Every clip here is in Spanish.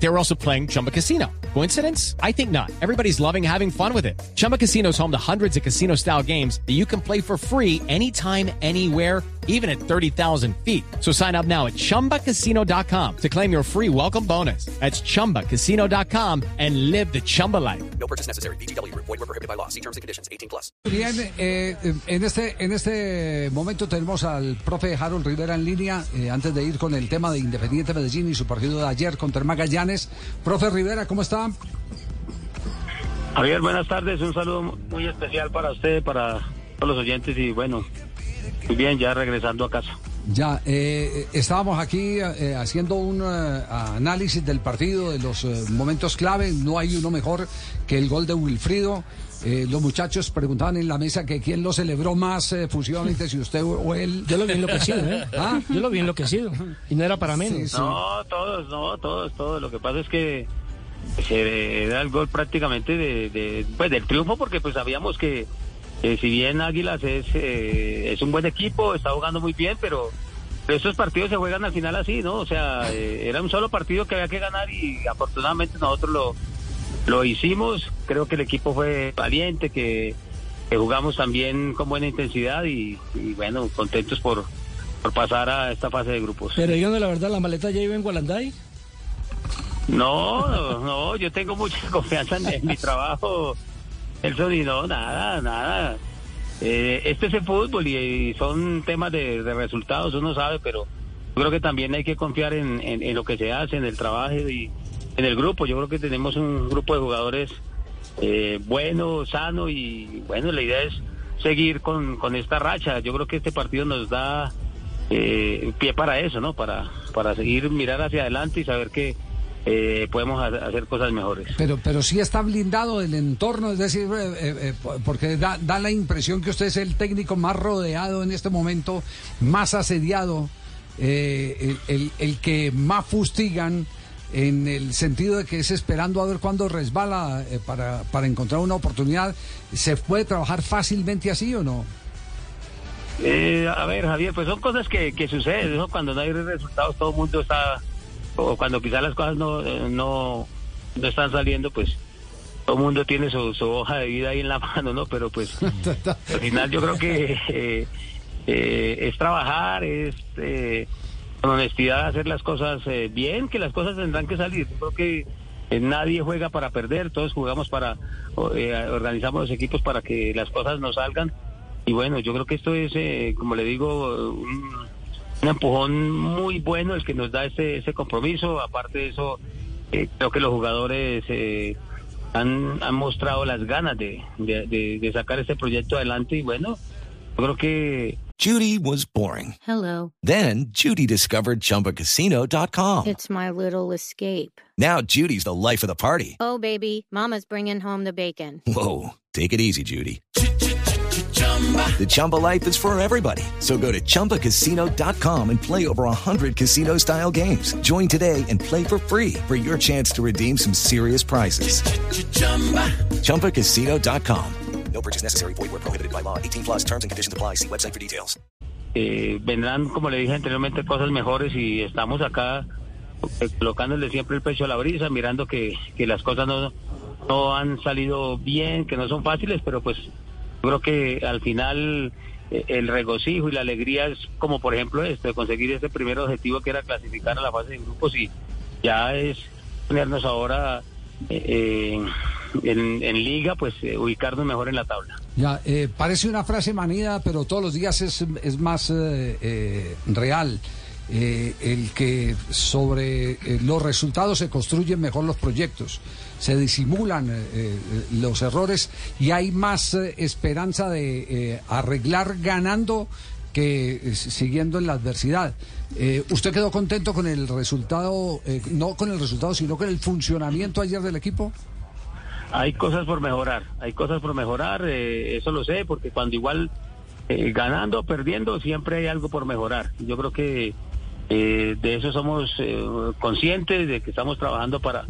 They were also playing Chumba Casino. Coincidence? I think not. Everybody's loving having fun with it. Chumba Casino is home to hundreds of casino style games that you can play for free anytime, anywhere, even at 30,000 feet. So sign up now at chumbacasino.com to claim your free welcome bonus. That's chumbacasino.com and live the Chumba life. No purchase necessary. BGW. Void were prohibited by law. See terms and conditions. 18 plus. Bien, eh, en, este, en este momento tenemos al profe Harold Rivera en línea, eh, antes de ir con el tema de Independiente Medellín y su partido de ayer contra el Magallanes. Profe Rivera, ¿cómo está? Javier, buenas tardes. Un saludo muy especial para usted, para todos los oyentes y bueno, muy bien, ya regresando a casa. Ya, eh, estábamos aquí eh, haciendo un eh, análisis del partido, de los eh, momentos clave. No hay uno mejor que el gol de Wilfrido. Eh, los muchachos preguntaban en la mesa que quién lo celebró más eh, fusivamente, si usted o él. Yo lo vi enloquecido, ¿eh? ¿Ah? Yo lo vi enloquecido. Y no era para menos. Sí, sí. No, todos, no, todos, todos. Lo que pasa es que se era el gol prácticamente de, de- pues, del triunfo porque pues sabíamos que eh, si bien Águilas es, eh, es un buen equipo, está jugando muy bien, pero, estos partidos se juegan al final así, ¿no? O sea, eh, era un solo partido que había que ganar y afortunadamente nosotros lo, lo hicimos. Creo que el equipo fue valiente, que, que jugamos también con buena intensidad y, y, bueno, contentos por, por pasar a esta fase de grupos. Pero yo, la verdad, la maleta ya iba en Gualanday. No, no, no, yo tengo mucha confianza en, en mi trabajo, Nelson, y no, nada, nada. Este es el fútbol y, son temas de, resultados, uno sabe, pero yo creo que también hay que confiar en, en- en lo que se hace, en el trabajo y en el grupo. Yo creo que tenemos un grupo de jugadores eh, bueno, sano y bueno, la idea es seguir con, con esta racha. Yo creo que este partido nos da eh, pie para eso, ¿no? Para, para seguir, mirar hacia adelante y saber que eh, podemos ha- hacer cosas mejores. Pero, pero sí está blindado el entorno, es decir, eh, eh, eh, porque da, da la impresión que usted es el técnico más rodeado en este momento, más asediado, el, el- el que más fustigan, en el sentido de que es esperando a ver cuándo resbala eh, para, para encontrar una oportunidad. ¿Se puede trabajar fácilmente así o no? Eh, a ver, Javier, pues son cosas que, que suceden, ¿no? Cuando no hay resultados, todo el mundo está, o cuando quizás las cosas no, eh, no, no están saliendo, pues todo el mundo tiene su, su hoja de vida ahí en la mano, ¿no? Pero pues al final yo creo que eh, eh, es trabajar, es eh, con honestidad hacer las cosas eh, bien, que las cosas tendrán que salir. Yo creo que nadie juega para perder, todos jugamos para, eh, organizamos los equipos para que las cosas nos salgan. Y bueno, yo creo que esto es, eh, como le digo, un, un empujón muy bueno el que nos da ese, ese compromiso. Aparte de eso, eh, creo que los jugadores eh, han, han mostrado las ganas de, de, de- de sacar este proyecto adelante y bueno, yo creo que Judy was boring. Hello. Then Judy discovered ChumbaCasino.com. It's my little escape. Now Judy's the life of the party. Oh, baby, Mama's bringing home the bacon. Whoa, take it easy, Judy. The Chumba life is for everybody. So go to ChumbaCasino.com and play over 100 casino style games. Join today and play for free for your chance to redeem some serious prizes. ChumbaCasino.com. No purchase necessary. Void were prohibited by law. 18 plus terms and conditions apply. See website for details. eh, vendrán, como le dije anteriormente, cosas mejores y estamos acá eh, colocándole siempre el pecho a la brisa, mirando que, que las cosas no, no han salido bien, que no son fáciles, pero pues yo creo que al final eh, el regocijo y la alegría es como por ejemplo esto, conseguir ese primer objetivo que era clasificar a la fase de grupos y ya es ponernos ahora eh, eh, en, en liga, pues ubicarnos mejor en la tabla. Ya, eh, parece una frase manida, pero todos los días es, es más real. Eh, el que sobre eh, los resultados se construyen mejor los proyectos, se disimulan eh, eh, los errores y hay más eh, esperanza de arreglar ganando que siguiendo en la adversidad. ¿Usted quedó contento con el resultado, no con el resultado, sino con el funcionamiento ayer del equipo? Hay cosas por mejorar, hay cosas por mejorar, eso lo sé, porque cuando igual ganando o perdiendo siempre hay algo por mejorar. Yo creo que eh, de eso somos eh, conscientes, de que estamos trabajando para,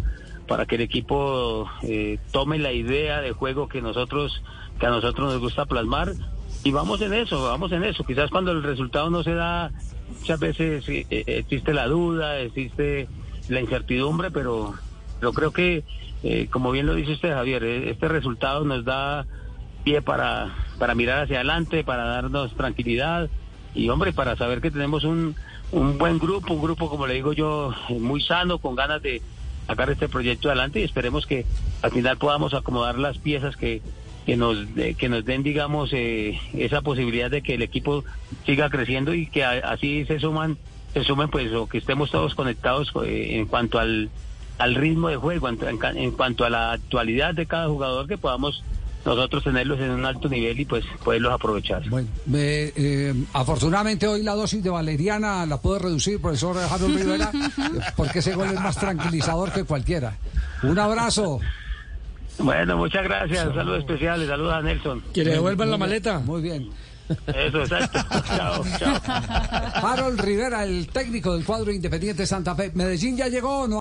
para que el equipo eh, tome la idea de juego que nosotros que a nosotros nos gusta plasmar y vamos en eso, vamos en eso. Quizás cuando el resultado no se da, muchas veces eh, eh, existe la duda, existe la incertidumbre, pero yo creo que, como bien lo dice usted, Javier, este resultado nos da pie para, para mirar hacia adelante, para darnos tranquilidad y, hombre, para saber que tenemos un, un buen grupo, un grupo, como le digo yo, muy sano, con ganas de sacar este proyecto adelante y esperemos que al final podamos acomodar las piezas que que nos que nos den digamos eh, esa posibilidad de que el equipo siga creciendo y que así se suman se sumen pues o que estemos todos conectados eh, en cuanto al al ritmo de juego en cuanto a la actualidad de cada jugador que podamos nosotros tenerlos en un alto nivel y pues poderlos aprovechar Bueno, me, eh, afortunadamente hoy la dosis de valeriana la puede reducir, profesor Harold Rivera, eh, porque ese gol es más tranquilizador que cualquiera. Un abrazo. bueno muchas gracias saludos especiales saludos a Nelson Que le devuelvan la maleta. Muy bien. eso exacto chao chao Harold Rivera, el técnico del cuadro Independiente Santa Fe. ¿Medellín ya llegó o no?